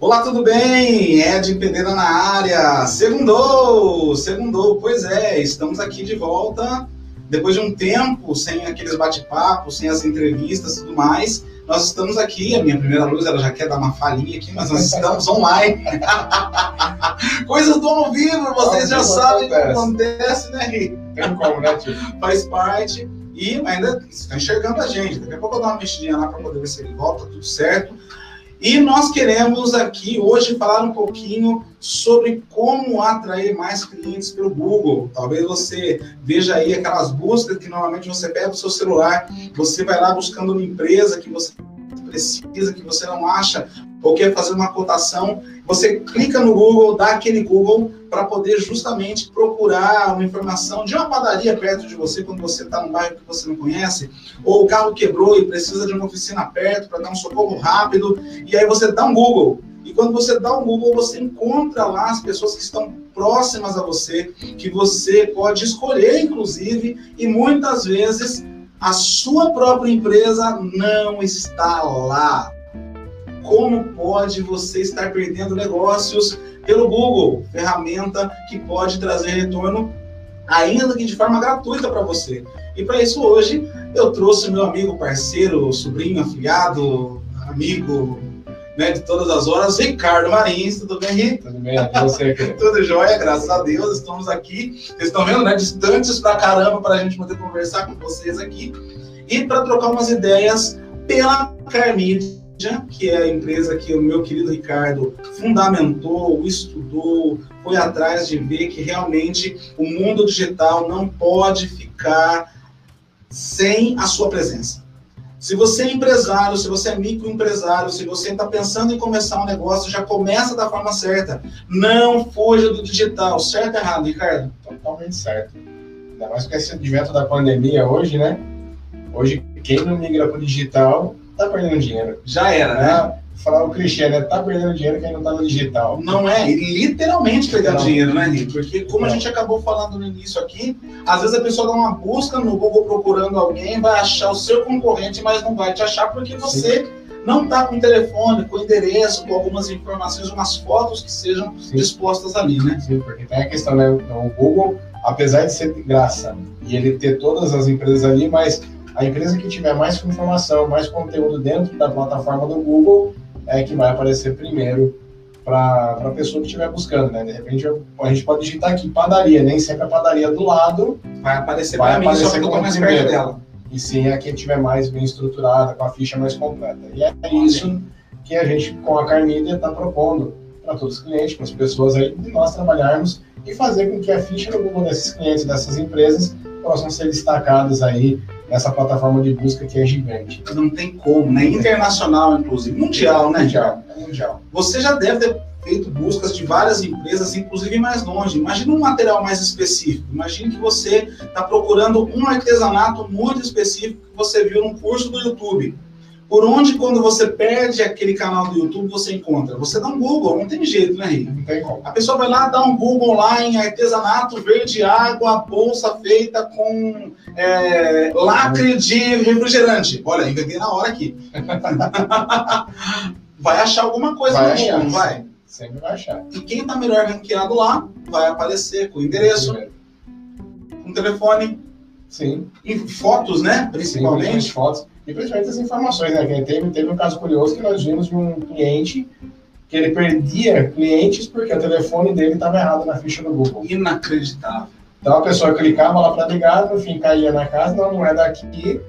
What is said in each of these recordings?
Olá, tudo bem? Ed Pereira na área. Segundou, segundou. Pois é, estamos aqui de volta depois de um tempo sem aqueles bate-papos, sem as entrevistas e tudo mais. Nós estamos aqui, a minha primeira luz, ela já quer dar uma falhinha aqui, mas nós estamos online. Coisas do ao vivo, vocês já sabem o que acontece, né, Rick? Tem como, né, tio? Faz parte. E ainda está enxergando a gente. Daqui a pouco eu dou uma mexidinha lá para poder ver se ele volta, tudo certo. E nós queremos aqui hoje falar um pouquinho sobre como atrair mais clientes pelo Google. Talvez você veja aí aquelas buscas que normalmente você pega o seu celular, você vai lá buscando uma empresa que você precisa, que você não acha, ou quer fazer uma cotação, você clica no Google, dá aquele Google para poder justamente procurar uma informação de uma padaria perto de você quando você está num bairro que você não conhece, ou o carro quebrou e precisa de uma oficina perto para dar um socorro rápido, e aí você dá um Google. E quando você dá um Google, você encontra lá as pessoas que estão próximas a você, que você pode escolher, inclusive, e muitas vezes a sua própria empresa não está lá. Como pode você estar perdendo negócios pelo Google, ferramenta que pode trazer retorno ainda que de forma gratuita para você. E para isso hoje eu trouxe meu amigo, parceiro, sobrinho, afiliado, amigo, né, de todas as horas, Ricardo Marins, tudo bem, Ricardo? Tudo bem, você? tudo jóia, graças a Deus, estamos aqui, vocês estão vendo, né, distantes pra caramba para a gente poder conversar com vocês aqui e para trocar umas ideias pela Carmídia, que é a empresa que o meu querido Ricardo fundamentou, estudou, foi atrás de ver que realmente o mundo digital não pode ficar sem a sua presença. Se você é empresário, se você é microempresário, se você está pensando em começar um negócio, já começa da forma certa. Não fuja do digital. Certo ou errado, Ricardo? Totalmente certo. Ainda mais com esse advento da pandemia hoje, né? Hoje, quem não migra para o digital está perdendo dinheiro. Já era, né? falar o clichê, né? Tá perdendo dinheiro quem não tá no digital. Não é, literalmente perdendo dinheiro, né, Nico? Porque como a gente acabou falando no início aqui, às vezes a pessoa dá uma busca no Google procurando alguém, vai achar o seu concorrente, mas não vai te achar porque você Sim. não tá com o telefone, com o endereço, com algumas informações, umas fotos que sejam Sim. dispostas ali, né? Sim, porque tem a questão, né? O Google, apesar de ser de graça e ele ter todas as empresas ali, mas a empresa que tiver mais informação, mais conteúdo dentro da plataforma do Google, é que vai aparecer primeiro para a pessoa que estiver buscando, né? De repente a gente pode digitar aqui padaria, nem sempre a padaria do lado vai aparecer para mim, que eu mais perto dela. E sim a que estiver mais bem estruturada, com a ficha mais completa. E é isso que a gente, com a Carmídia, está propondo para todos os clientes, para as pessoas aí, de nós trabalharmos e fazer com que a ficha no Google desses clientes, dessas empresas, possam ser destacadas aí nessa plataforma de busca que é gigante. Não tem como, né? Internacional, inclusive. Mundial, né? Mundial. mundial. Você já deve ter feito buscas de várias empresas, inclusive mais longe. Imagina um material mais específico. Imagine que você está procurando um artesanato muito específico que você viu num curso do YouTube. Por onde, quando você perde aquele canal do YouTube, você encontra? Você dá um Google, não tem jeito, né, Rick? Não tem como. A pessoa vai lá, dá um Google lá em artesanato verde água, bolsa feita com é, lacre de refrigerante. Olha, inventei na hora aqui. vai achar alguma coisa vai no achar, Google, vai? Sempre vai achar. E quem está melhor ranqueado lá, vai aparecer com o endereço, com o telefone. Sim. E fotos, né? Principalmente. Sim, fotos. E principalmente as informações, né? Teve, teve um caso curioso que nós vimos de um cliente que ele perdia clientes porque o telefone dele estava errado na ficha do Google. Inacreditável. Então a pessoa clicava lá para ligar, no fim caía na casa, não, não é daqui.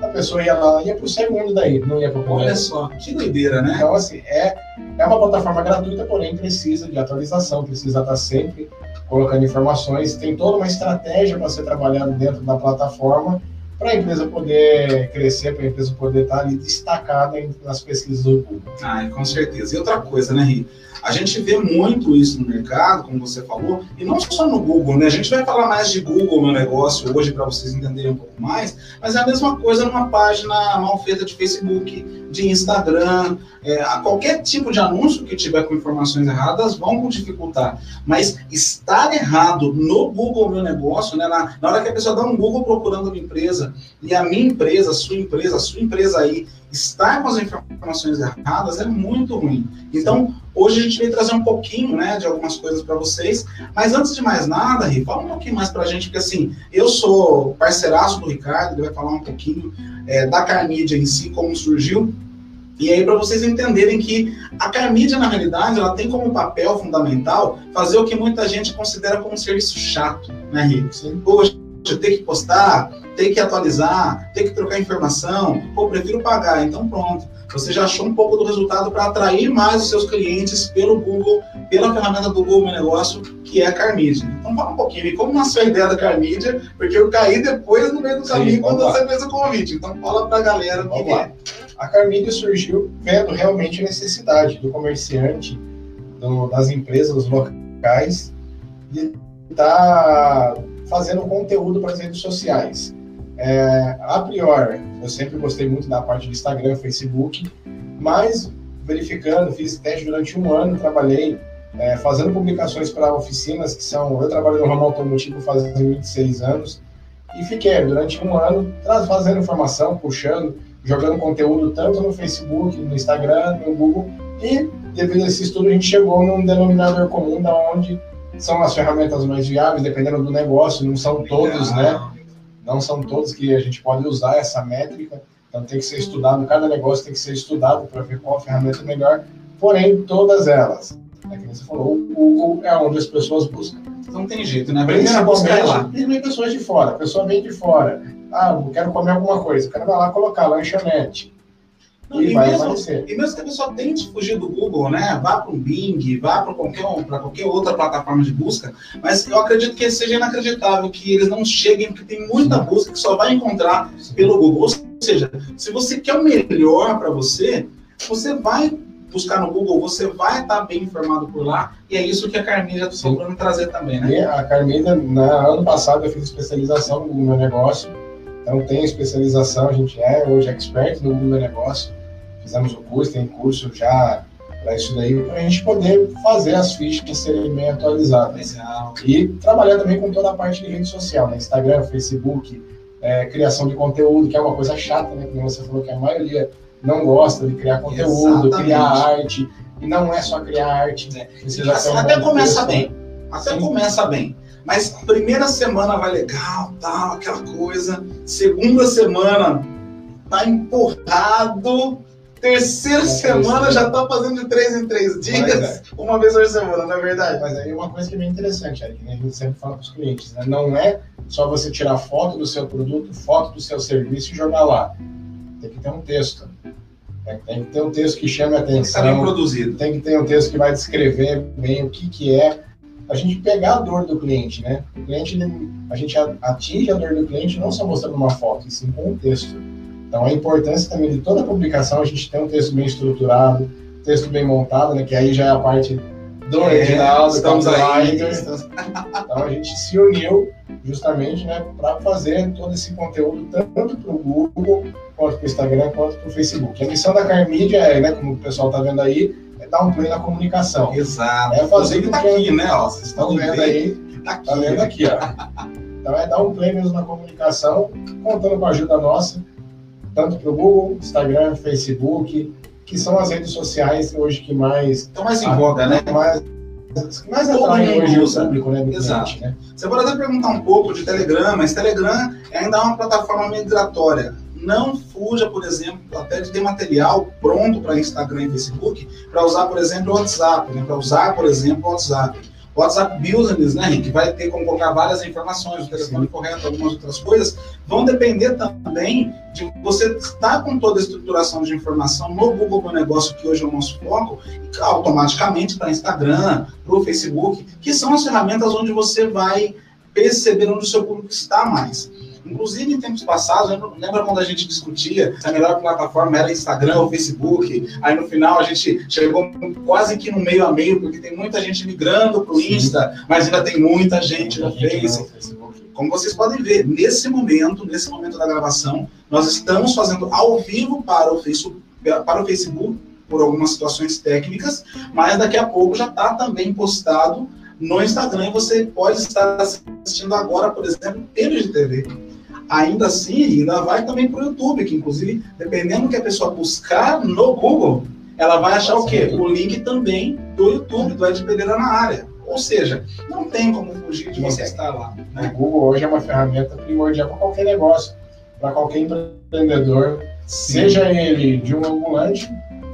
A pessoa ia lá, ia para o segundo daí, não ia para o. Olha só, que doideira, né? Então, assim, é, é uma plataforma gratuita, porém precisa de atualização, precisa estar sempre colocando informações. Tem toda uma estratégia para ser trabalhado dentro da plataforma para a empresa poder crescer, para a empresa poder estar ali destacada nas pesquisas do Google. Ah, com certeza. E outra coisa, né, Ri? A gente vê muito isso no mercado, como você falou, e não só no Google, né? A gente vai falar mais de Google no negócio hoje para vocês entenderem um pouco mais, mas é a mesma coisa numa página mal feita de Facebook, de Instagram, é, qualquer tipo de anúncio que tiver com informações erradas vão dificultar. Mas estar errado no Google Meu Negócio, né? Na, na hora que a pessoa dá um Google procurando uma empresa, e a minha empresa, a sua empresa, a sua empresa aí está com as informações erradas, é muito ruim. Então, hoje a gente veio trazer um pouquinho, né, de algumas coisas para vocês. Mas antes de mais nada, Ri, fala um pouquinho mais para a gente, porque assim, eu sou parceiraço do Ricardo, ele vai falar um pouquinho é, da Carmídia em si, como surgiu. E aí, para vocês entenderem que a Carmídia, na realidade, ela tem como papel fundamental fazer o que muita gente considera como um serviço chato, né, Rico? Poxa, ter que postar, ter que atualizar, ter que trocar informação, pô, prefiro pagar, então pronto. Você já achou um pouco do resultado para atrair mais os seus clientes pelo Google, pela ferramenta do Google Meu Negócio, que é a Carmídia. Então fala um pouquinho, como nasceu a ideia da Carmídia, porque eu caí depois no meio do caminho Sim, quando você fez o convite. Então fala para a galera o que é. A Carmídia surgiu vendo realmente a necessidade do comerciante, do, das empresas locais, de estar tá fazendo conteúdo para as redes sociais. É, a priori, eu sempre gostei muito da parte do Instagram, Facebook, mas verificando, fiz teste durante um ano, trabalhei é, fazendo publicações para oficinas que são. Eu trabalho no ramo automotivo faz 26 anos e fiquei durante um ano fazendo informação, puxando jogando conteúdo tanto no Facebook, no Instagram, no Google, e devido a esse estudo a gente chegou num denominador comum da onde são as ferramentas mais viáveis, dependendo do negócio, não são todos, né? Não são todos que a gente pode usar essa métrica, então tem que ser estudado, cada negócio tem que ser estudado para ver qual ferramenta é melhor, porém todas elas, é que você falou, o Google é onde as pessoas buscam. Não tem jeito, né? Principalmente, lá. principalmente pessoas de fora, a pessoa vem de fora, ah, eu quero comer alguma coisa. O cara vai lá colocar lanchonete. Não, e, e, mesmo, e, mesmo, que a pessoa tente fugir do Google, né? Vá para um Bing, vá para qualquer, qualquer outra plataforma de busca, mas eu acredito que seja inacreditável que eles não cheguem, porque tem muita busca que só vai encontrar pelo Google. Ou seja, se você quer o melhor para você, você vai buscar no Google, você vai estar bem informado por lá, e é isso que a Carmina está procurando trazer também, né? E a Carmina, no ano passado, eu fiz especialização no meu negócio, então tem especialização, a gente é hoje expert no Google Negócio. Fizemos o curso, tem curso já para isso daí, para a gente poder fazer as fichas serem bem atualizadas. Legal. E trabalhar também com toda a parte de rede social, né? Instagram, Facebook, é, criação de conteúdo, que é uma coisa chata, né? Como você falou que a maioria não gosta de criar conteúdo, Exatamente. criar arte. E não é só criar arte, né? Precisa até começa bem. Até Sim. começa bem. Mas primeira semana vai legal, tal, aquela coisa. Segunda semana tá empurrado. Terceira é semana já tá fazendo de três em três dias, é. uma vez por semana, não é verdade? Mas aí uma coisa que é bem interessante, Eric, né? a gente sempre fala para os clientes, né? não é só você tirar foto do seu produto, foto do seu serviço e jogar lá. Tem que ter um texto. Tem que ter um texto que chame a atenção. Tem que produzido. Tem que ter um texto que vai descrever bem o que, que é a gente pegar a dor do cliente, né? O cliente, a gente atinge a dor do cliente não só mostrando uma foto, e sim com um texto. Então, a importância também de toda a publicação, a gente tem um texto bem estruturado, texto bem montado, né? Que aí já é a parte do é, estamos aí. Então, a gente se uniu justamente, né, para fazer todo esse conteúdo tanto para o Google, quanto para o Instagram, quanto para o Facebook. A missão da Carmídia é, né, como o pessoal está vendo aí, dar um play na comunicação. Exato. É fazer que tá aqui, né? Ó, vocês estão vendo aí. Tá aqui. Tá vendo aqui, ó. Então é dar um play mesmo na comunicação, contando com a ajuda nossa, tanto para o Google, Instagram, Facebook, que são as redes sociais hoje que mais. Estão mais em voga, né? Mais, mais atraem hoje o público, né? Exato. Cliente, né? Você pode até perguntar um pouco de Telegram, mas Telegram ainda é uma plataforma migratória não fuja, por exemplo, até de ter material pronto para Instagram e Facebook, para usar, por exemplo, o WhatsApp, né? para usar, por exemplo, o WhatsApp. WhatsApp Business, né, que vai ter como colocar várias informações, o telefone correto, algumas outras coisas, vão depender também de você estar com toda a estruturação de informação no Google Meu Negócio, que hoje é o nosso foco, e automaticamente para Instagram, para o Facebook, que são as ferramentas onde você vai perceber onde o seu público está mais. Inclusive, em tempos passados, lembra quando a gente discutia se a melhor plataforma era Instagram ou Facebook? Aí no final a gente chegou quase que no meio a meio, porque tem muita gente migrando para o Insta, mas ainda tem muita gente no Facebook. Como vocês podem ver, nesse momento, nesse momento da gravação, nós estamos fazendo ao vivo para o Facebook, para o Facebook por algumas situações técnicas, mas daqui a pouco já está também postado no Instagram e você pode estar assistindo agora, por exemplo, pelo IGTV. Ainda assim, ainda vai também para o YouTube, que inclusive, dependendo do que a pessoa buscar no Google, ela vai achar o quê? O link também do YouTube, do Ed Pereira na área. Ou seja, não tem como fugir de você estar lá. Né? O Google hoje é uma ferramenta primordial para qualquer negócio, para qualquer empreendedor, Sim. seja ele de um ambulante,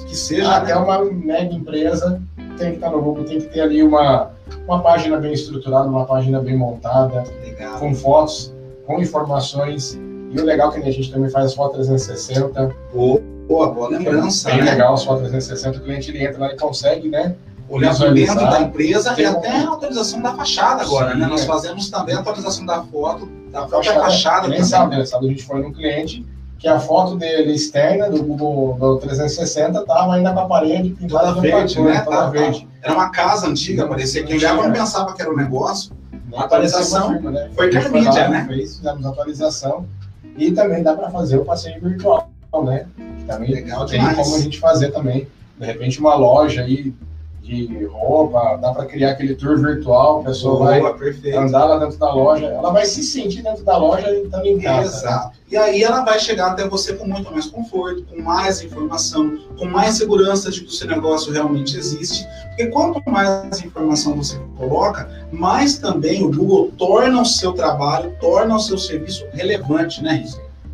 que seja até né? uma mega empresa, tem que estar no Google, tem que ter ali uma, uma página bem estruturada, uma página bem montada, legal. com fotos, com informações. E o legal é que a gente também faz as fotos 360. Boa, boa lembrança. É bem né? legal as fotos 360, o cliente ele entra lá e consegue, né? olhar por dentro da empresa e até a atualização da fachada agora, Sim, né? Nós fazemos também a atualização da foto, da própria fachada. nem sabe, né? Sabe, a gente foi num cliente que a foto dele externa do Google do 360 estava ainda com a parede pintada verde, né? Toda tá, verde. Era uma casa antiga, parecia que olhava não pensava que era um negócio. A atualização né? foi com a mídia, né? Fez, fizemos atualização e também dá para fazer o passeio virtual, né? Que também Legal tem demais. como a gente fazer também. De repente uma loja aí de roupa, dá para criar aquele tour virtual, a pessoa Boa, vai perfeito. andar lá dentro da loja, ela vai se sentir dentro da loja e estando em casa. Exato. Né? E aí ela vai chegar até você com muito mais conforto, com mais informação, com mais segurança de que o seu negócio realmente existe. Porque quanto mais informação você coloca, mais também o Google torna o seu trabalho, torna o seu serviço relevante, né?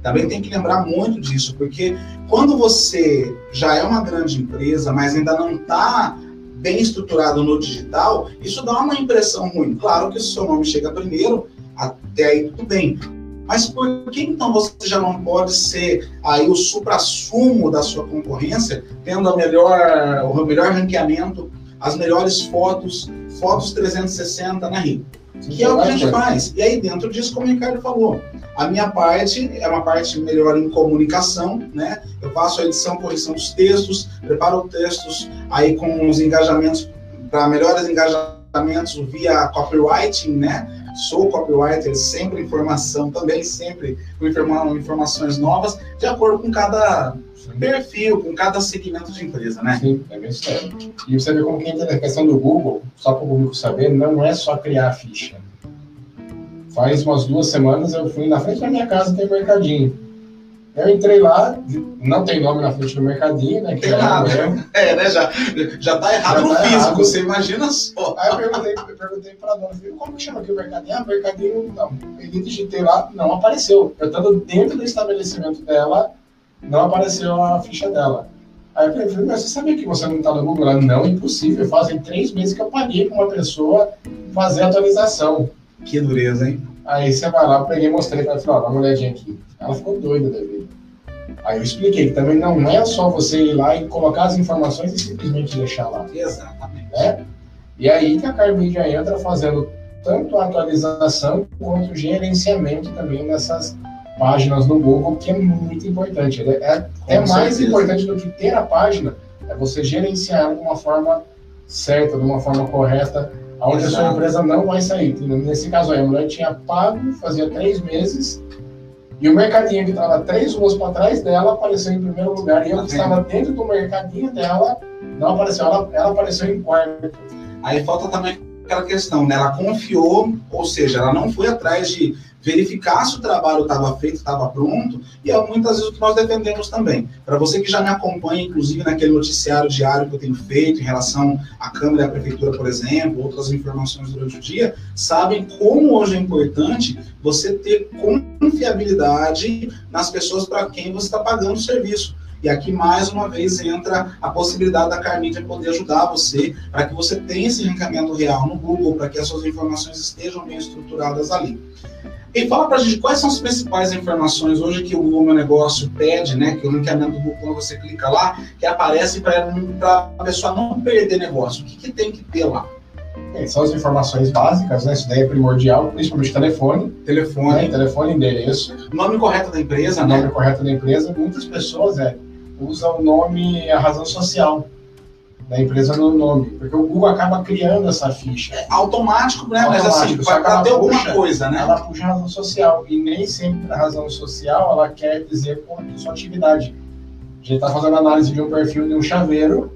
Também tem que lembrar muito disso, porque quando você já é uma grande empresa, mas ainda não está bem estruturado no digital, isso dá uma impressão ruim. Claro que o seu nome chega primeiro, até aí tudo bem. Mas por que então você já não pode ser aí o supra-sumo da sua concorrência, tendo a melhor, o melhor ranqueamento, as melhores fotos, fotos 360 na RIM? Que é o que a gente faz. E aí dentro disso, como o Ricardo falou, a minha parte é uma parte melhor em comunicação, né? Eu faço a edição, correção dos textos, preparo textos aí com os engajamentos para melhores engajamentos via copywriting, né? Sou copywriter, sempre informação também, sempre com informações novas, de acordo com cada perfil, com cada segmento de empresa, né? Sim, é bem sério. E você vê como que a questão do Google, só para o público saber, não é só criar a ficha faz umas duas semanas eu fui na frente da minha casa, tem um mercadinho. Eu entrei lá, não tem nome na frente do mercadinho, né? Que tem nada. É, né? Já, já tá errado já no tá físico, errado. você imagina só. Aí eu perguntei, eu perguntei pra dona, como que chama aqui o mercadinho? Ah, mercadinho, não. Peguei, digitei lá, não apareceu. Eu estando dentro do estabelecimento dela, não apareceu a ficha dela. Aí eu falei, mas você sabia que você não está no Google? Ela, não, impossível. Fazem três meses que eu paguei para uma pessoa fazer a atualização. Que dureza, hein? Aí você vai lá, peguei e mostrei para ela, falei, ó, dá uma olhadinha aqui. Ela ficou doida da vida. Aí eu expliquei que também não é só você ir lá e colocar as informações e simplesmente deixar lá. Exatamente. Né? E aí que a Carmídia entra fazendo tanto a atualização quanto o gerenciamento também nessas páginas no Google, que é muito importante. É, é mais certeza. importante do que ter a página, é você gerenciar de uma forma certa, de uma forma correta, onde a sua empresa não vai sair. Nesse caso aí, a mulher tinha pago, fazia três meses, e o mercadinho que estava três ruas para trás dela apareceu em primeiro lugar, e eu que estava dentro do mercadinho dela não apareceu, ela, ela apareceu em quarto. Aí falta também aquela questão, né? Ela confiou, ou seja, ela não foi atrás de verificar se o trabalho estava feito, estava pronto, e é muitas vezes o que nós defendemos também. Para você que já me acompanha, inclusive naquele noticiário diário que eu tenho feito em relação à Câmara e à Prefeitura, por exemplo, outras informações durante o dia, sabem como hoje é importante você ter confiabilidade nas pessoas para quem você está pagando o serviço. E aqui, mais uma vez, entra a possibilidade da Carmídia poder ajudar você para que você tenha esse ranqueamento real no Google, para que as suas informações estejam bem estruturadas ali. E fala para a gente quais são as principais informações hoje que o Google Meu Negócio pede, né? Que o ranqueamento do Google, quando você clica lá, que aparece para a pessoa não perder negócio. O que, que tem que ter lá? É, são as informações básicas, né? Isso daí é primordial, principalmente telefone. Telefone. Né? Telefone, endereço. Nome correto da empresa, né? Nome correto da empresa. Muitas pessoas é, usam o nome a razão social da empresa no nome, porque o Google acaba criando essa ficha. É automático, né? Automático, Mas assim, para ter alguma puxa, coisa, né? Ela puxa a razão social, e nem sempre a razão social ela quer dizer qual é sua atividade. A gente está fazendo análise de um perfil de um chaveiro,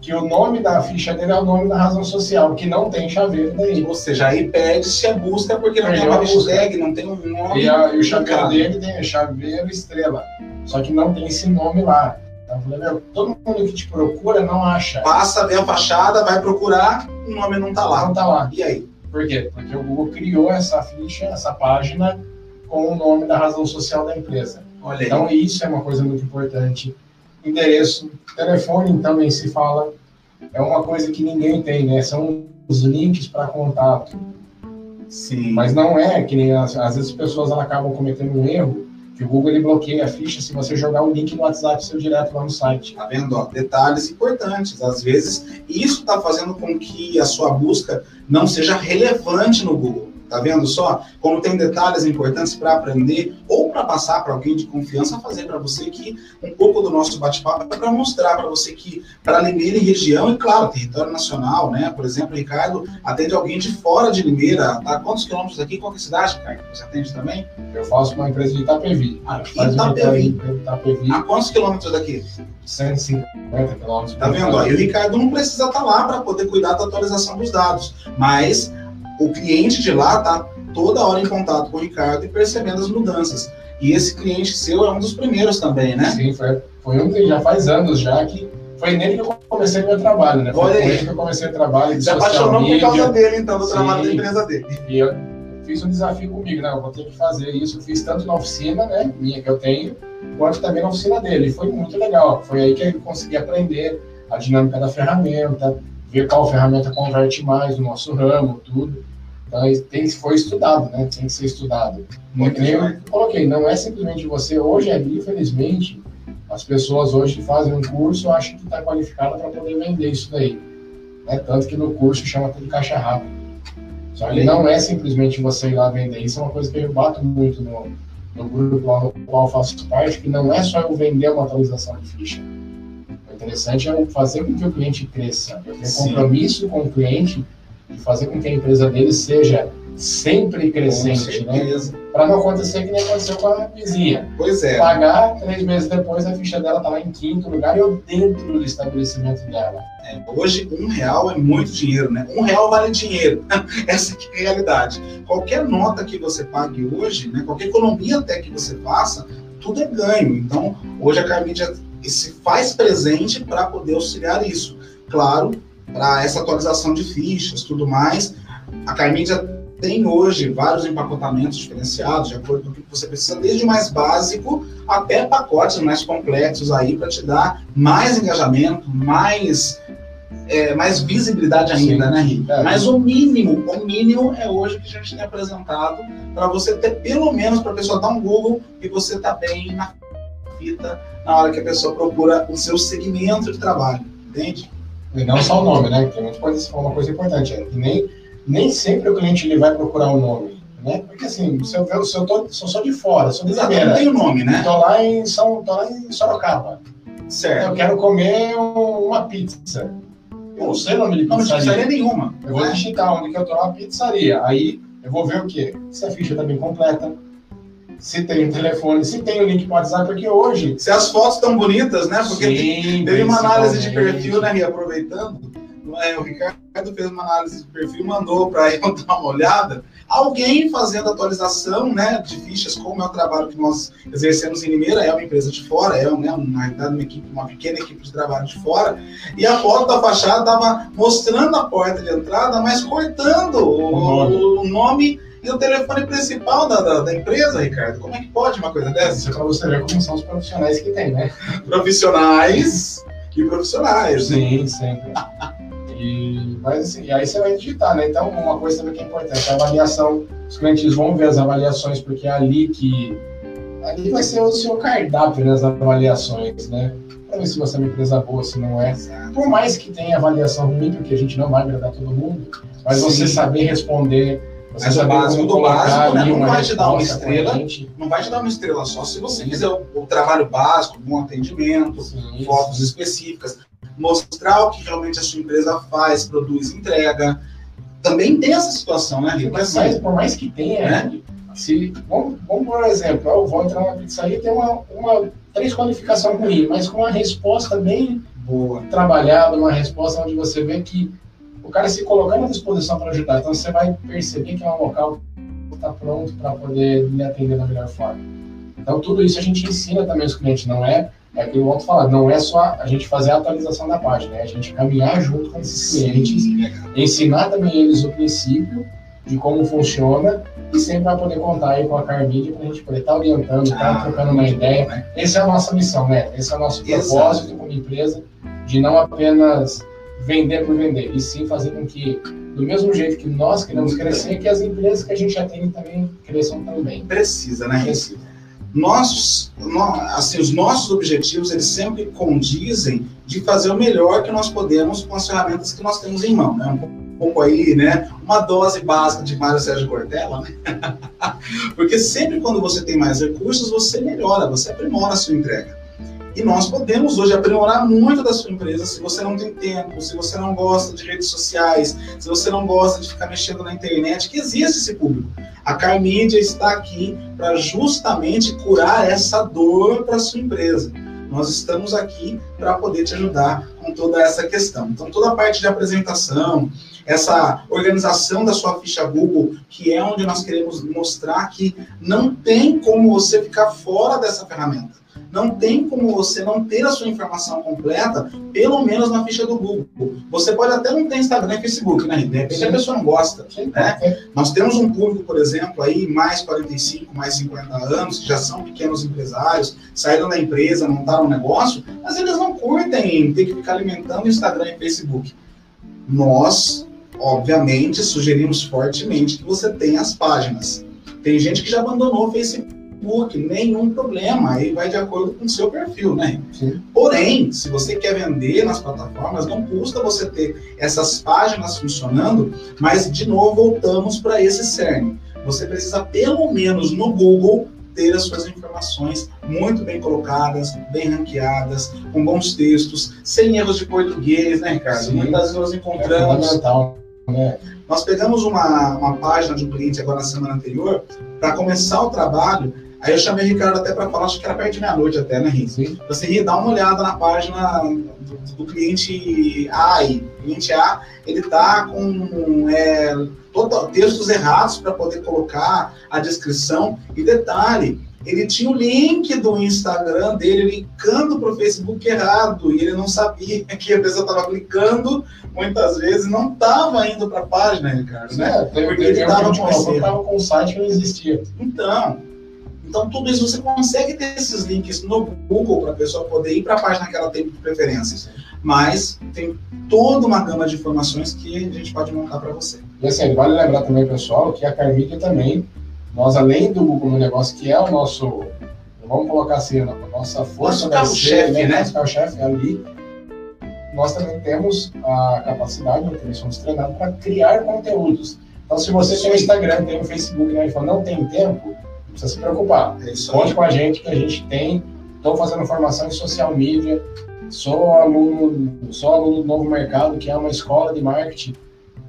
que o nome da ficha dele é o nome da razão social, que não tem chaveiro daí. Ou seja, aí perde-se a busca porque não tem uma hashtag, não tem um nome. E, a- e o chaveiro dele tem chaveiro estrela. Só que não tem esse nome lá. Falei, todo mundo que te procura não acha. Passa, vê a fachada, vai procurar, o nome não tá lá. Não tá lá. E aí? Por quê? Porque o Google criou essa ficha, essa página, com o nome da razão social da empresa. Olha aí. Então, isso é uma coisa muito importante. Endereço, telefone também se fala. É uma coisa que ninguém tem, né? São os links para contato. Sim. Mas não é que nem às, às vezes as pessoas acabam cometendo um erro que o Google ele bloqueia a ficha se você jogar o link no WhatsApp seu direto lá no site. Tá vendo? Detalhes importantes. Às vezes, isso está fazendo com que a sua busca não seja relevante no Google. Tá vendo só? Como tem detalhes importantes para aprender ou para passar para alguém de confiança, fazer para você que um pouco do nosso bate-papo é para mostrar para você que para Limeira e região, e claro, território nacional, né? Por exemplo, Ricardo atende alguém de fora de Limeira, tá? Quantos quilômetros daqui? Qual que é a cidade, Ricardo? Você atende também? Eu faço uma empresa de Itapevi. Ah, Itapevi. Itapevi, A quantos quilômetros daqui? 150 quilômetros. Tá vendo? ó? E o Ricardo não precisa estar lá para poder cuidar da atualização dos dados, mas o cliente de lá tá toda hora em contato com o Ricardo e percebendo as mudanças. E esse cliente seu é um dos primeiros também, né? Sim, foi, foi um que já faz anos já que foi nele que eu comecei meu trabalho, né? Foi Olha com aí. ele que eu comecei o trabalho de social apaixonou por causa dele, então, do Sim. trabalho da empresa dele. E eu fiz um desafio comigo, né? Eu vou ter que fazer isso. Eu fiz tanto na oficina, né? Minha que eu tenho, quanto também na oficina dele. E foi muito legal. Foi aí que eu consegui aprender a dinâmica da ferramenta, ver qual ferramenta converte mais no nosso ramo, tudo. Então, tem, foi estudado, né? Tem que ser estudado. Muito nem legal. eu coloquei, não é simplesmente você. Hoje ali, infelizmente, as pessoas hoje fazem um curso acham que está qualificada para poder vender isso daí. Né? Tanto que no curso chama tudo caixa rápida. Só que não é simplesmente você ir lá vender. Isso é uma coisa que eu bato muito no, no grupo lá no qual eu faço parte, que não é só eu vender uma atualização de ficha. Interessante é fazer com que o cliente cresça. Eu ter Sim. compromisso com o cliente e fazer com que a empresa dele seja sempre crescente, né? Para não acontecer que nem aconteceu com a vizinha. Pois é. Pagar, três meses depois, a ficha dela tá lá em quinto lugar e eu dentro do estabelecimento dela. É, Hoje, um real é muito dinheiro, né? Um real vale dinheiro. Essa é a realidade. Qualquer nota que você pague hoje, né? qualquer economia até que você faça, tudo é ganho. Então, hoje a Carmídia se faz presente para poder auxiliar isso. Claro, para essa atualização de fichas, tudo mais, a Carmídia tem hoje vários empacotamentos diferenciados, de acordo com o que você precisa, desde o mais básico até pacotes mais complexos aí para te dar mais engajamento, mais, é, mais visibilidade ainda, Sim. né, Ri? É. Mas o mínimo, o mínimo é hoje que a gente tem apresentado para você ter pelo menos para a pessoa dar um Google e você tá bem na fita na hora que a pessoa procura o seu segmento de trabalho, entende? E não só o nome, né? Porque muitas coisas falam uma coisa importante. É nem, nem sempre o cliente ele vai procurar o nome. Né? Porque assim, se eu, ver- se eu tô, sou só de fora, sou de Exato, não Limeira, tem o nome, né? tô lá em São, tô lá em Sorocaba. Eu Certo. quero comer um- uma pizza. Eu não sei o nome de Não, não pizzaria. nenhuma. Eu vou né? digitar onde que eu tô na pizzaria. Aí eu vou ver o quê? Se a ficha tá bem completa, se tem o telefone, se tem o link pro WhatsApp, porque hoje. Se as fotos estão bonitas, né? Porque Sim, teve uma análise de perfil, né, Ri? Aproveitando, é, o Ricardo fez uma análise de perfil, mandou para eu dar uma olhada. Alguém fazendo atualização, né, de fichas, como é o trabalho que nós exercemos em Limeira, é uma empresa de fora, é né, na realidade uma, equipe, uma pequena equipe de trabalho de fora, e a foto da fachada estava mostrando a porta de entrada, mas cortando o, o- o nome e o telefone principal da, da, da empresa, Ricardo. Como é que pode uma coisa dessa? Pra você ver como são os profissionais que tem, né? Profissionais e profissionais. né? Sim, sempre. E, mas assim, aí você vai digitar, né? Então, uma coisa também que é importante, a avaliação. Os clientes vão ver as avaliações, porque é ali que. Ali vai ser o seu cardápio nas avaliações, né? Pra ver se você é uma empresa boa, se não é. Por mais que tenha avaliação ruim, porque a gente não vai agradar todo mundo, mas Sim. você saber responder, você Mas o saber básico como do básico, né? Não vai te dar uma estrela. Não vai te dar uma estrela só se você fizer o, o trabalho básico, bom atendimento, Sim, fotos específicas, mostrar o que realmente a sua empresa faz, produz, entrega. Também tem essa situação, né, Rita? Mas, mas por mais que tenha, Né? se, vamos, vamos por exemplo, eu vou entrar numa pizzaria e tem uma, uma três qualificação ruim, mas com uma resposta bem, boa, trabalhada, uma resposta onde você vê que o cara se colocando à disposição para ajudar. Então você vai perceber que é um local que está pronto para poder lhe atender da melhor forma. Então tudo isso a gente ensina também os clientes, não é é que eu volto a falar, não é só a gente fazer a atualização da página, é a gente caminhar junto com esses clientes, ensinar também eles o princípio de como funciona e sempre vai poder contar aí com a Carmídia para a gente poder estar tá orientando, estar tá ah, trocando uma ideia. Né? Essa é a nossa missão, né? Esse é o nosso propósito Exato. como empresa, de não apenas vender por vender, e sim fazer com que, do mesmo jeito que nós queremos crescer, que as empresas que a gente atende também cresçam também. Precisa, né? Precisa. Nossos, assim, os nossos objetivos, eles sempre condizem de fazer o melhor que nós podemos com as ferramentas que nós temos em mão, né? Um pouco aí, né? Uma dose básica de Mário Sérgio Cortella, né? Porque sempre quando você tem mais recursos, você melhora, você aprimora a sua entrega. E nós podemos hoje aprimorar muito da sua empresa se você não tem tempo, se você não gosta de redes sociais, se você não gosta de ficar mexendo na internet, que existe esse público. A Carmídia está aqui para justamente curar essa dor para sua empresa. Nós estamos aqui para poder te ajudar com toda essa questão. Então, toda a parte de apresentação, essa organização da sua ficha Google, que é onde nós queremos mostrar que não tem como você ficar fora dessa ferramenta. Não tem como você não ter a sua informação completa, pelo menos na ficha do Google. Você pode até não ter Instagram e Facebook, né? De repente a pessoa não gosta. Né? Nós temos um público, por exemplo, aí, mais 45, mais 50 anos, que já são pequenos empresários, saíram da empresa, montaram um negócio, mas eles não curtem ter que ficar alimentando Instagram e Facebook. Nós, obviamente, sugerimos fortemente que você tenha as páginas. Tem gente que já abandonou o Facebook Facebook, nenhum problema, aí vai de acordo com o seu perfil, né? Sim. Porém, se você quer vender nas plataformas, não custa você ter essas páginas funcionando, mas de novo voltamos para esse cerne. Você precisa pelo menos no Google ter as suas informações muito bem colocadas, bem ranqueadas, com bons textos, sem erros de português, né, Ricardo? Sim. Muitas vezes nós encontramos. É? Nós pegamos uma, uma página de um cliente agora na semana anterior, para começar o trabalho, Aí eu chamei o Ricardo até para falar, acho que era perto de meia-noite até, né, Sim. Você ia dar uma olhada na página do, do cliente A aí. O cliente A, ele tá com é, total, textos errados para poder colocar a descrição. E detalhe, ele tinha o link do Instagram dele linkando para o Facebook errado e ele não sabia que a pessoa estava clicando muitas vezes não estava indo para a página, Ricardo, né? É, Porque ele estava com, com o site que não existia. Então, então, tudo isso você consegue ter esses links no Google para a pessoa poder ir para a página que ela tem de preferências. Mas tem toda uma gama de informações que a gente pode montar para você. E assim, vale lembrar também, pessoal, que a Carmidia também, nós além do Google no negócio, que é o nosso, vamos colocar assim, a nossa força, nosso carro-chefe, né? né? Nosso carro-chefe ali, nós também temos a capacidade, nós também somos treinados para criar conteúdos. Então, se você tem o Instagram, tem o Facebook, né, e fala, não tem tempo, precisa se preocupar. É Conte com a gente que a gente tem. Estou fazendo formação em social media. Sou aluno, sou aluno do Novo Mercado, que é uma escola de marketing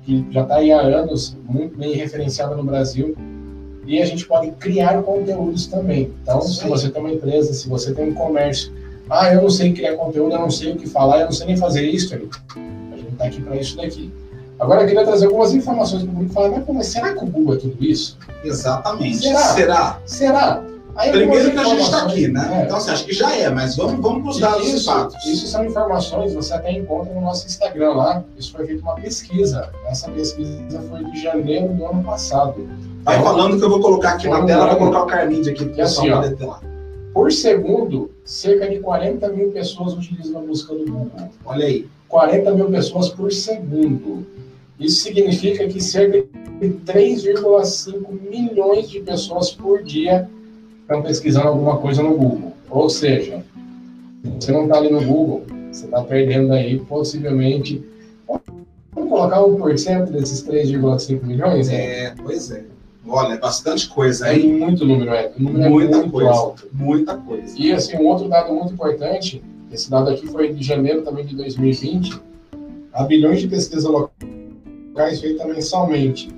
que já está aí há anos, muito bem referenciada no Brasil. E a gente pode criar conteúdos também. Então, Sim. se você tem uma empresa, se você tem um comércio, ah, eu não sei criar conteúdo, eu não sei o que falar, eu não sei nem fazer isso, a gente está aqui para isso daqui. Agora eu queria trazer algumas informações para o público falar, mas, mas será que o Google é tudo isso? Exatamente. Será? Será? Será? Aí, Primeiro que a gente está aqui, né? É. Então, você acha que já é, mas vamos, vamos para os dados isso, fatos. Isso são informações, você até encontra no nosso Instagram lá. Isso foi feito uma pesquisa. Essa pesquisa foi de janeiro do ano passado. Vai então, falando que eu vou colocar aqui na tela, vou colocar o Carmídia aqui assim, poder ter lá. Por segundo, cerca de 40 mil pessoas utilizam a busca do Google. Olha aí. 40 mil pessoas por segundo. Isso significa que cerca de 3,5 milhões de pessoas por dia estão pesquisando alguma coisa no Google. Ou seja, você não está ali no Google, você está perdendo aí possivelmente. Vamos colocar 1% desses 3,5 milhões? É, pois é. Olha, é bastante coisa, É muito número, é. Número muita é muito coisa, alto. Muita coisa. E assim, um outro dado muito importante, esse dado aqui foi de janeiro também de 2020, há bilhões de pesquisas locais locais feita mensalmente.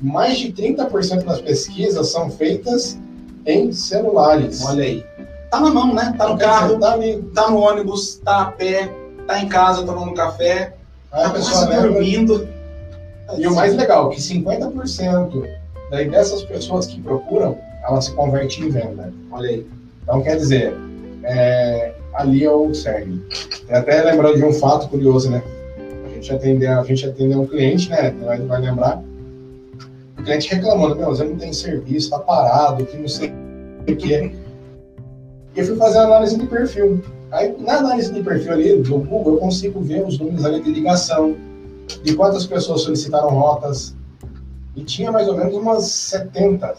Mais de 30% das pesquisas são feitas em celulares. Olha aí. Tá na mão, né? Tá no carro, tá, ali, tá no ônibus, tá a pé, tá em casa tomando café, Aí a tá pessoa quase dormindo. E o mais legal, que 50% daí dessas pessoas que procuram, ela se converte em venda. Olha aí. Então, quer dizer, é, ali é o cerne. Até lembrando de um fato curioso, né? A gente atendeu, a gente atendeu um cliente, né? Vai, vai lembrar. O cliente reclamando, meu, você não tem serviço, tá parado, que não sei o que. E eu fui fazer a análise de perfil. Aí, na análise de perfil ali do Google, eu consigo ver os números ali de ligação, de quantas pessoas solicitaram rotas. E tinha mais ou menos umas 70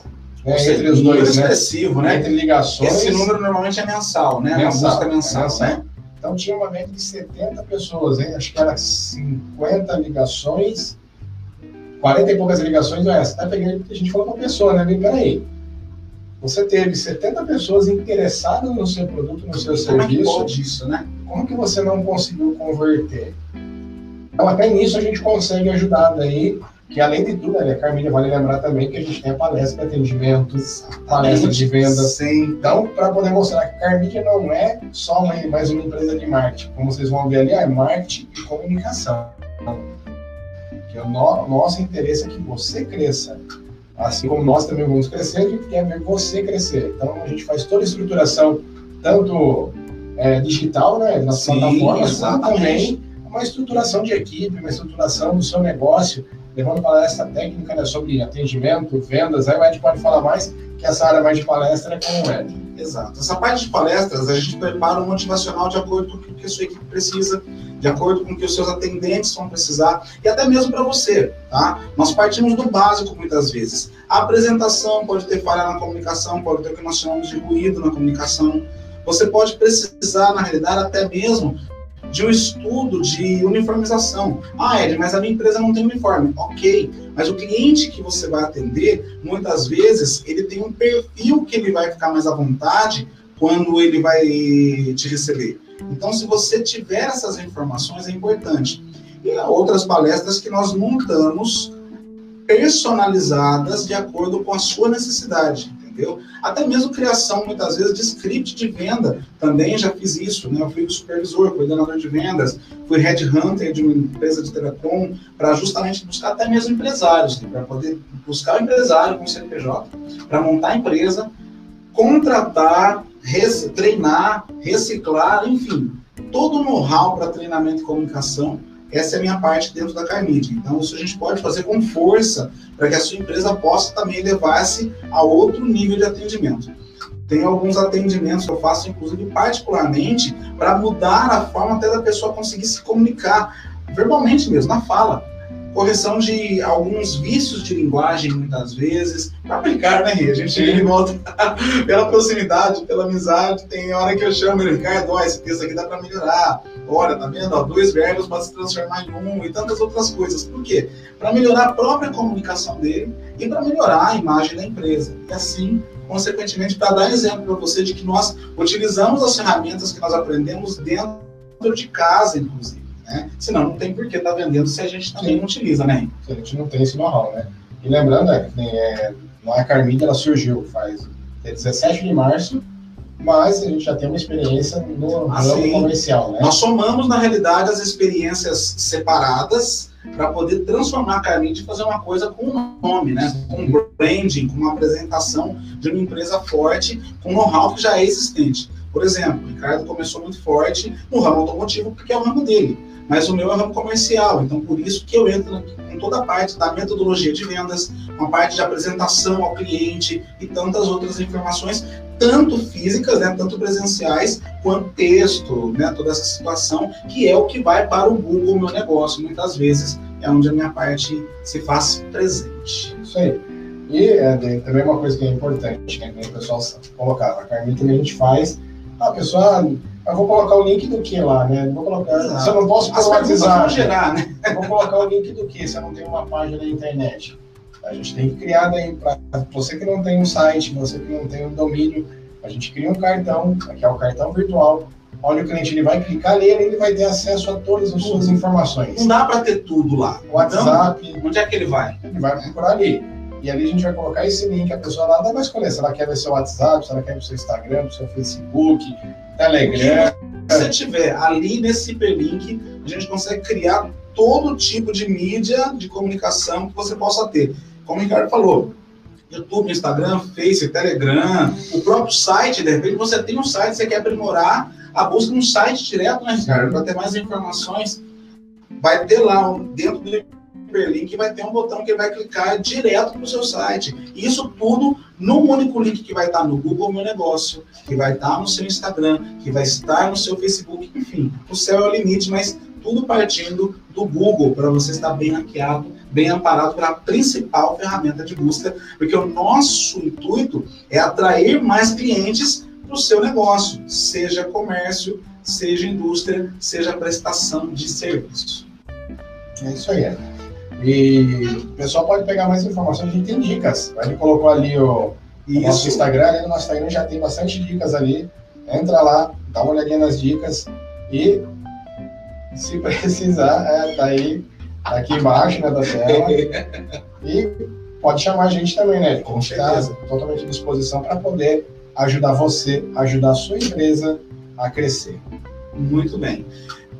né, seja, entre os número dois, né? expressivo, né? Entre ligações. Esse número normalmente é mensal, né? Mensal, busca mensal, é mensal. né? Então tinha uma média de 70 pessoas, hein? acho que era 50 ligações, 40 e poucas ligações, olha, você tá pegando, a gente falou para a pessoa, né? Peraí, você teve 70 pessoas interessadas no seu produto, no seu Como é que serviço, pode isso, né? como que você não conseguiu converter? Então até nisso a gente consegue ajudar daí, que além de tudo, né, Carmília, vale lembrar também que a gente tem a palestra de atendimento, palestra de vendas, Sim. então, para poder mostrar que Carmídia não é só uma, mais uma empresa de marketing, como vocês vão ver ali, é marketing e comunicação. Que o no- nosso interesse é que você cresça. Assim como nós também vamos crescer, a gente quer ver você crescer. Então, a gente faz toda a estruturação, tanto é, digital, né, nas Sim, plataformas, como também uma estruturação de equipe, uma estruturação do seu negócio, levando palestra técnica né, sobre atendimento, vendas. Aí o Ed pode falar mais, que essa área mais de palestra é com o Ed. Exato. Essa parte de palestras, a gente prepara um motivacional de acordo com o que a sua equipe precisa, de acordo com o que os seus atendentes vão precisar, e até mesmo para você, tá? Nós partimos do básico muitas vezes. A apresentação pode ter falha na comunicação, pode ter o que nós chamamos de ruído na comunicação. Você pode precisar, na realidade, até mesmo de um estudo de uniformização. Ah, Ed, mas a minha empresa não tem uniforme. Ok, mas o cliente que você vai atender, muitas vezes, ele tem um perfil que ele vai ficar mais à vontade quando ele vai te receber. Então, se você tiver essas informações, é importante. E há outras palestras que nós montamos personalizadas de acordo com a sua necessidade, entendeu? Até mesmo criação, muitas vezes, de script de venda. Também já fiz isso, né? Eu fui supervisor, coordenador de vendas, fui headhunter de uma empresa de telecom para justamente buscar até mesmo empresários, né? para poder buscar o empresário com CNPJ, para montar a empresa, contratar, res- treinar, reciclar, enfim, todo o know-how para treinamento e comunicação. Essa é a minha parte dentro da Carmídia. Então, isso a gente pode fazer com força para que a sua empresa possa também levar-se a outro nível de atendimento. Tem alguns atendimentos que eu faço, inclusive, particularmente, para mudar a forma até da pessoa conseguir se comunicar, verbalmente mesmo, na fala. Correção de alguns vícios de linguagem, muitas vezes, aplicar, né, Rê? A gente chega e volta pela proximidade, pela amizade. Tem hora que eu chamo ele, Ricardo, ó, esse texto aqui dá para melhorar. Olha, tá vendo? Ó, dois verbos podem se transformar em um e tantas outras coisas. Por quê? Para melhorar a própria comunicação dele e para melhorar a imagem da empresa. E assim, consequentemente, para dar exemplo para você de que nós utilizamos as ferramentas que nós aprendemos dentro de casa, inclusive. Né? Senão, não tem por que estar vendendo se a gente também não utiliza, né? A gente não tem esse know-how, né? E lembrando, é, que é, a Carmídia, ela surgiu faz é 17 de março, mas a gente já tem uma experiência no Ah, ramo sim. comercial, né? Nós somamos, na realidade, as experiências separadas para poder transformar a Carmídia e fazer uma coisa com um nome, né? com um branding, com uma apresentação de uma empresa forte, com know-how que já é existente. Por exemplo, o Ricardo começou muito forte no ramo automotivo, porque é o ramo dele. Mas o meu é ramo comercial, então por isso que eu entro com toda a parte da metodologia de vendas, uma parte de apresentação ao cliente e tantas outras informações, tanto físicas, né, tanto presenciais, quanto texto, né, toda essa situação, que é o que vai para o Google Meu Negócio, muitas vezes é onde a minha parte se faz presente. Isso aí. E é, também uma coisa que é importante, né? O pessoal colocava. A Carmídia também a gente faz. A pessoa, eu vou colocar o link do que lá, né? Vou colocar. Exato. Se eu não posso As pelo WhatsApp, gerar, né? eu vou colocar o link do que se eu não tenho uma página na internet. A gente tem que criar daí para você que não tem um site, você que não tem um domínio, a gente cria um cartão, que é o cartão virtual. Olha o cliente, ele vai clicar nele, ele vai ter acesso a todas as suas informações. Não dá para ter tudo lá. WhatsApp, Então, onde é que ele vai? ele vai procurar ali. E ali a gente vai colocar esse link, a pessoa lá vai escolher se ela quer ver seu WhatsApp, se ela quer ver seu Instagram, seu Facebook, Telegram. você tiver ali nesse hiperlink, a gente consegue criar todo tipo de mídia de comunicação que você possa ter. Como o Ricardo falou, YouTube, Instagram, Face, Telegram, o próprio site, de repente você tem um site, você quer aprimorar a busca no site direto, né, Ricardo? Para ter mais informações, vai ter lá dentro do hiperlink vai ter um botão que vai clicar direto para o seu site. Isso tudo num único link que vai estar no Google Meu Negócio, que vai estar no seu Instagram, que vai estar no seu Facebook, enfim, o céu é o limite, mas tudo partindo do Google para você estar bem hackeado, bem amparado pela principal ferramenta de busca, porque o nosso intuito é atrair mais clientes para o seu negócio, seja comércio, seja indústria, seja prestação de serviço. É isso aí. E o pessoal pode pegar mais informações, a gente tem dicas. A gente colocou ali o, o nosso Instagram, ali no nosso Instagram já tem bastante dicas ali. Entra lá, dá uma olhadinha nas dicas e se precisar, é, tá aí, tá aqui embaixo né, da tela. E pode chamar a gente também, né? A gente está totalmente à disposição para poder ajudar você, ajudar a sua empresa a crescer. Muito bem.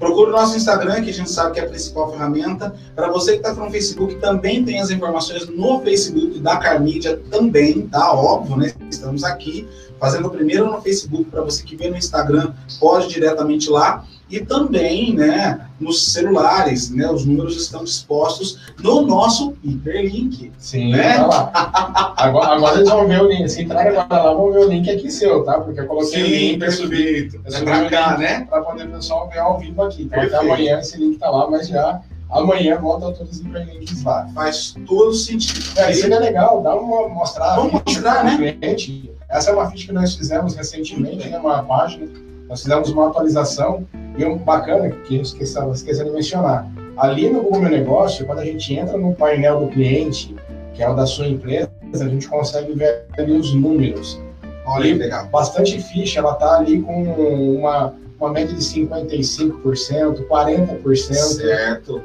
Procure o nosso Instagram, que a gente sabe que é a principal ferramenta. Para você que está no Facebook, também tem as informações no Facebook da Carmídia também, tá? Óbvio, né? Estamos aqui fazendo primeiro no Facebook, para você que vê no Instagram, pode diretamente lá e também né, nos celulares, né, os números estão dispostos no nosso hiperlink. Sim, né? Tá lá. agora, agora eles vão ver o link. Se entrar agora lá, vão ver o link aqui seu, tá? Porque eu coloquei Sim, o link. Eu subi, eu pra cá, né? Para poder o pessoal ver ao vivo aqui. Então, até amanhã esse link tá lá, mas já amanhã volta todos os hiperlinks lá. Faz todo sentido. É, isso é legal, dá uma mostrar. Vamos mostrar, né? Cliente. Essa é uma ficha que nós fizemos recentemente, né, uma página nós fizemos uma atualização e um bacana que eu esqueci, esqueci de mencionar. Ali no Google Meu Negócio, quando a gente entra no painel do cliente, que é o da sua empresa, a gente consegue ver ali os números. Olha e legal. Bastante ficha, ela está ali com uma, uma média de 55%, 40%. Certo.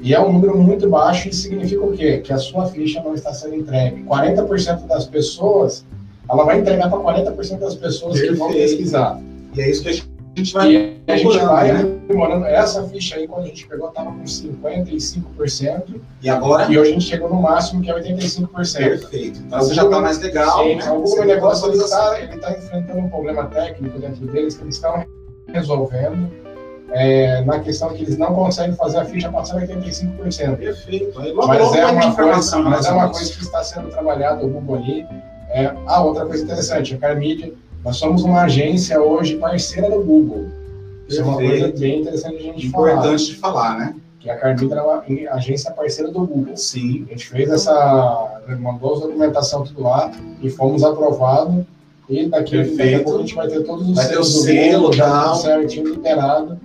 E é um número muito baixo e significa o quê? Que a sua ficha não está sendo entregue. 40% das pessoas, ela vai entregar para 40% das pessoas Perfeito. que vão pesquisar. E é isso que a gente vai. E a gente vai né? demorando. Essa ficha aí, quando a gente pegou, estava com 55%. E agora? E hoje a gente chegou no máximo, que é 85%. Perfeito. Então você já está mais legal. Sim, né? o negócio ele está tá enfrentando um problema técnico dentro deles que eles estão resolvendo. É, na questão que eles não conseguem fazer a ficha passar 85%. Perfeito. Aí, logo, mas, logo é uma coisa, mas é uma coisa que está sendo trabalhada, o Google ali. É, ah, outra coisa interessante, a Carmedia nós somos uma agência hoje parceira do Google. Isso é uma coisa bem interessante a gente Importante falar. Importante de falar, né? Que a Carmita é uma agência parceira do Google. Sim. A gente fez essa. mandou a documentação tudo lá e fomos aprovados. E daqui, daqui a pouco a gente vai ter todos os vai selos do selo, Google, já certinho liberado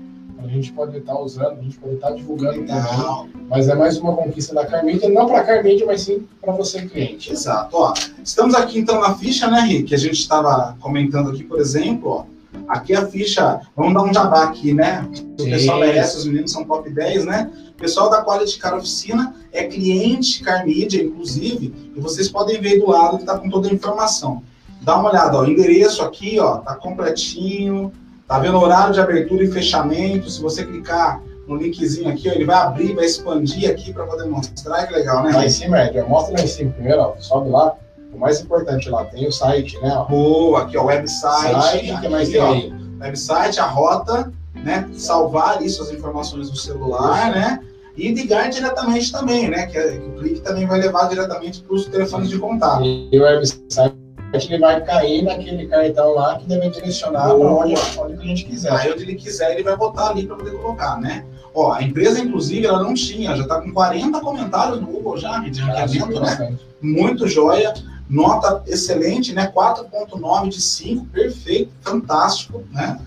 gente pode estar usando, a gente pode estar divulgando também. Mas é mais uma conquista da Carmídia, não para a Carmídia, mas sim para você, cliente. Exato. Ó, estamos aqui então na ficha, né, Rick? Que a gente estava comentando aqui, por exemplo, ó. Aqui a ficha, vamos dar um jabá aqui, né? O sim. pessoal merece, os meninos são top 10, né? O pessoal da Quality Car Oficina é cliente Carmídia, inclusive, e vocês podem ver do lado que está com toda a informação. Dá uma olhada, ó, o endereço aqui, ó, tá completinho, Tá vendo o horário de abertura e fechamento? Se você clicar no linkzinho aqui, ó, ele vai abrir, vai expandir aqui para poder mostrar. Que legal, né? Lá em cima, Ed, mostra lá em cima primeiro, ó, sobe lá. O mais importante lá, tem o site, né? Boa, aqui, ó, o website. Site, aqui, que mais tem aí? Website, a rota, né? Salvar isso, as informações do celular, né? E ligar diretamente também, né? Que, que o clique também vai levar diretamente para os telefones de contato. E o website ele vai cair naquele cartão lá que deve direcionar para onde, onde a gente quiser. Aí onde ele quiser, ele vai botar ali para poder colocar, né? Ó, a empresa, inclusive, ela não tinha, já está com 40 comentários no Google já, de ranqueamento, né? Muito joia, nota excelente, né? 4.9 de 5, perfeito, fantástico, né?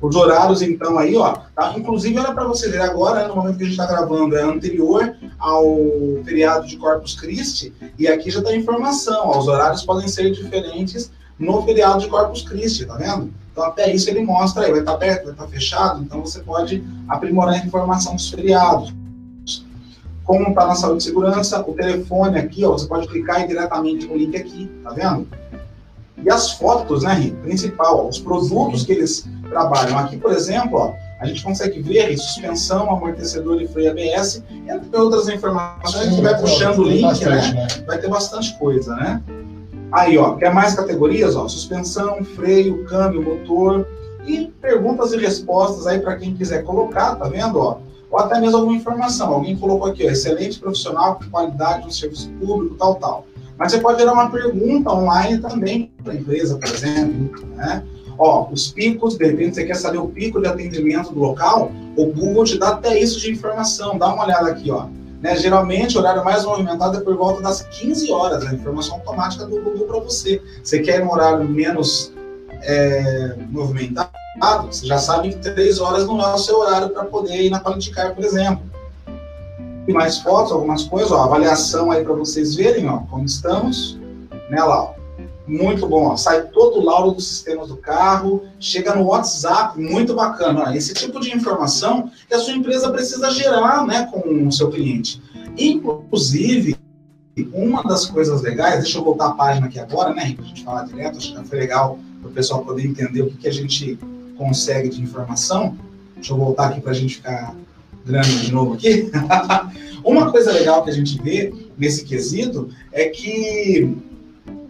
Os horários, então, aí, ó. Tá? Inclusive, era para você ver agora, no momento que a gente está gravando, é anterior ao feriado de Corpus Christi, e aqui já a informação. Ó, os horários podem ser diferentes no feriado de Corpus Christi, tá vendo? Então, até isso ele mostra aí, vai estar tá aberto, vai estar tá fechado, então você pode aprimorar a informação dos feriados. Como está na saúde e segurança, o telefone aqui, ó, você pode clicar diretamente no link aqui, tá vendo? E as fotos, né, Rick? Principal, ó, os produtos que eles trabalham. Aqui, por exemplo, ó, a gente consegue ver suspensão, amortecedor e freio ABS, entre outras informações, a gente vai puxando o link, bastante, né? né? Vai ter bastante coisa, né? Aí, ó, quer mais categorias? Ó, suspensão, freio, câmbio, motor e perguntas e respostas aí para quem quiser colocar, tá vendo? Ó? Ou até mesmo alguma informação. Alguém colocou aqui, ó, excelente profissional com qualidade no serviço público, tal, tal. Mas você pode gerar uma pergunta online também para a empresa, por exemplo, né? Ó, os picos, de repente você quer saber o pico de atendimento do local, o Google te dá até isso de informação. Dá uma olhada aqui, ó. Né, geralmente, o horário mais movimentado é por volta das 15 horas, a informação automática do Google para você. Você quer um horário menos é, movimentado, você já sabe que 3 horas não é o seu horário para poder ir na Quality Car, por exemplo. E mais fotos, algumas coisas, ó, avaliação aí para vocês verem ó, como estamos. Né, lá, ó. Muito bom, sai todo o laudo dos sistemas do carro, chega no WhatsApp, muito bacana. Esse tipo de informação que a sua empresa precisa gerar né, com o seu cliente. Inclusive, uma das coisas legais, deixa eu voltar a página aqui agora, né, Rico, a gente falar direto, acho que foi legal para o pessoal poder entender o que, que a gente consegue de informação. Deixa eu voltar aqui para a gente ficar grande de novo aqui. Uma coisa legal que a gente vê nesse quesito é que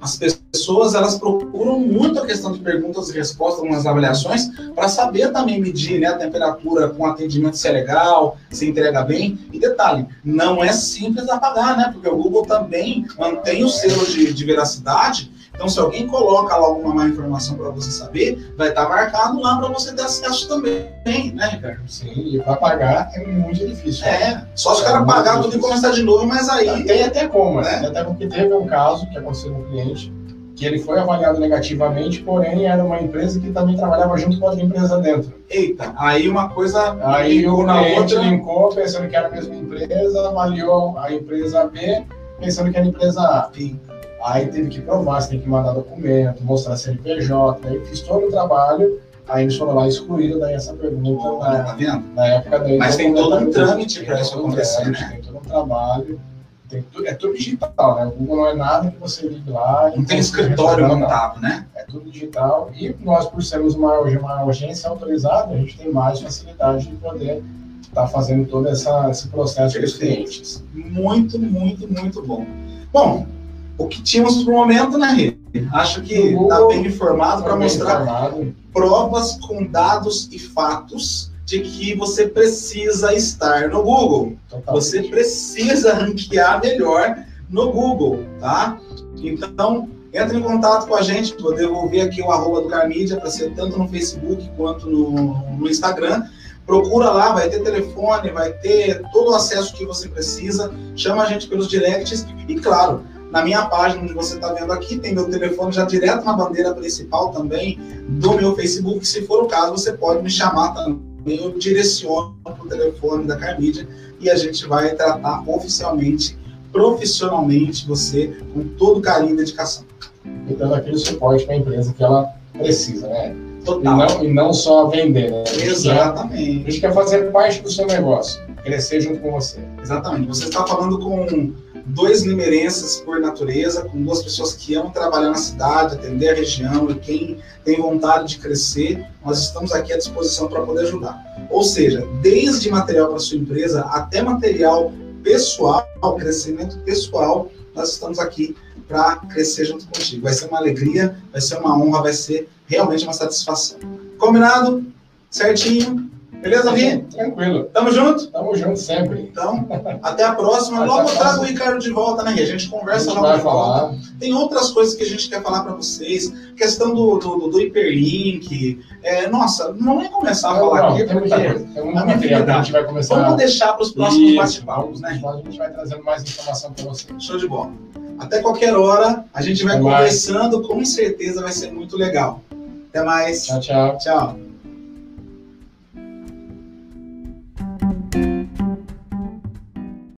as pessoas elas procuram muito a questão de perguntas e respostas nas avaliações para saber também medir né, a temperatura com atendimento se é legal, se entrega bem. E detalhe, não é simples apagar, né? Porque o Google também mantém o selo de, de veracidade então, se alguém coloca lá alguma má informação para você saber, vai estar tá marcado lá para você ter acesso também, né, Ricardo? Sim, e para pagar é muito difícil. É, só os caras pagar tudo e começar de novo, mas aí. Tem até como, né? Até porque teve um caso que aconteceu com um cliente que ele foi avaliado negativamente, porém era uma empresa que também trabalhava junto com outra empresa dentro. Eita, aí uma coisa aí o na outra linkou pensando que era a mesma empresa, avaliou a empresa B pensando que era a empresa A. Eita. Aí teve que provar, você tem que mandar documento, mostrar CNPJ, aí fiz todo o trabalho, aí eles foram lá e excluíram daí essa pergunta oh, na, tá vendo? na época daí. Mas tem todo um trâmite para isso acontecer, né? Tem todo um trabalho, tem tudo, é tudo digital, né? O Google não é nada que você ligue lá. Não tem escritório montado, né? É tudo digital e nós, por sermos uma, uma agência autorizada, a gente tem mais facilidade de poder estar tá fazendo todo essa, esse processo com os clientes. Muito, muito, muito bom. Bom, o que tínhamos para o momento, né, Rê? Acho que está bem informado para mostrar informado. provas com dados e fatos de que você precisa estar no Google. Totalmente. Você precisa ranquear melhor no Google, tá? Então, entre em contato com a gente, vou devolver aqui o arroba do Carmídia para ser tanto no Facebook quanto no, no Instagram. Procura lá, vai ter telefone, vai ter todo o acesso que você precisa. Chama a gente pelos directs e, claro, na minha página, onde você está vendo aqui, tem meu telefone já direto na bandeira principal também do meu Facebook. Se for o caso, você pode me chamar também. Eu direciono para o telefone da Carmídia e a gente vai tratar oficialmente, profissionalmente você com todo carinho e dedicação. E dando aquele suporte para a empresa que ela precisa, né? Total. E não, e não só vender, né? Exatamente. a gente quer fazer parte do seu negócio, crescer junto com você. Exatamente. Você está falando com dois limerenses por natureza, com duas pessoas que amam trabalhar na cidade, atender a região e quem tem vontade de crescer, nós estamos aqui à disposição para poder ajudar. Ou seja, desde material para sua empresa até material pessoal, crescimento pessoal, nós estamos aqui para crescer junto contigo. Vai ser uma alegria, vai ser uma honra, vai ser realmente uma satisfação. Combinado? Certinho? Beleza, Vi? Tranquilo. Tamo junto? Tamo junto sempre. Então, até a próxima. Logo eu trago o Ricardo de volta, né? E a gente conversa a gente logo de falar. volta. Tem outras coisas que a gente quer falar para vocês. Questão do, do, do hiperlink. É, nossa, não nem começar a falar não, aqui, porque muita material que a gente vai começar. Vamos deixar para os próximos bate-papos, né? A gente vai trazendo mais informação para vocês. Show de bola. Até qualquer hora, a gente vai Até conversando, mais. com certeza vai ser muito legal. Até mais. Tchau, tchau. Tchau.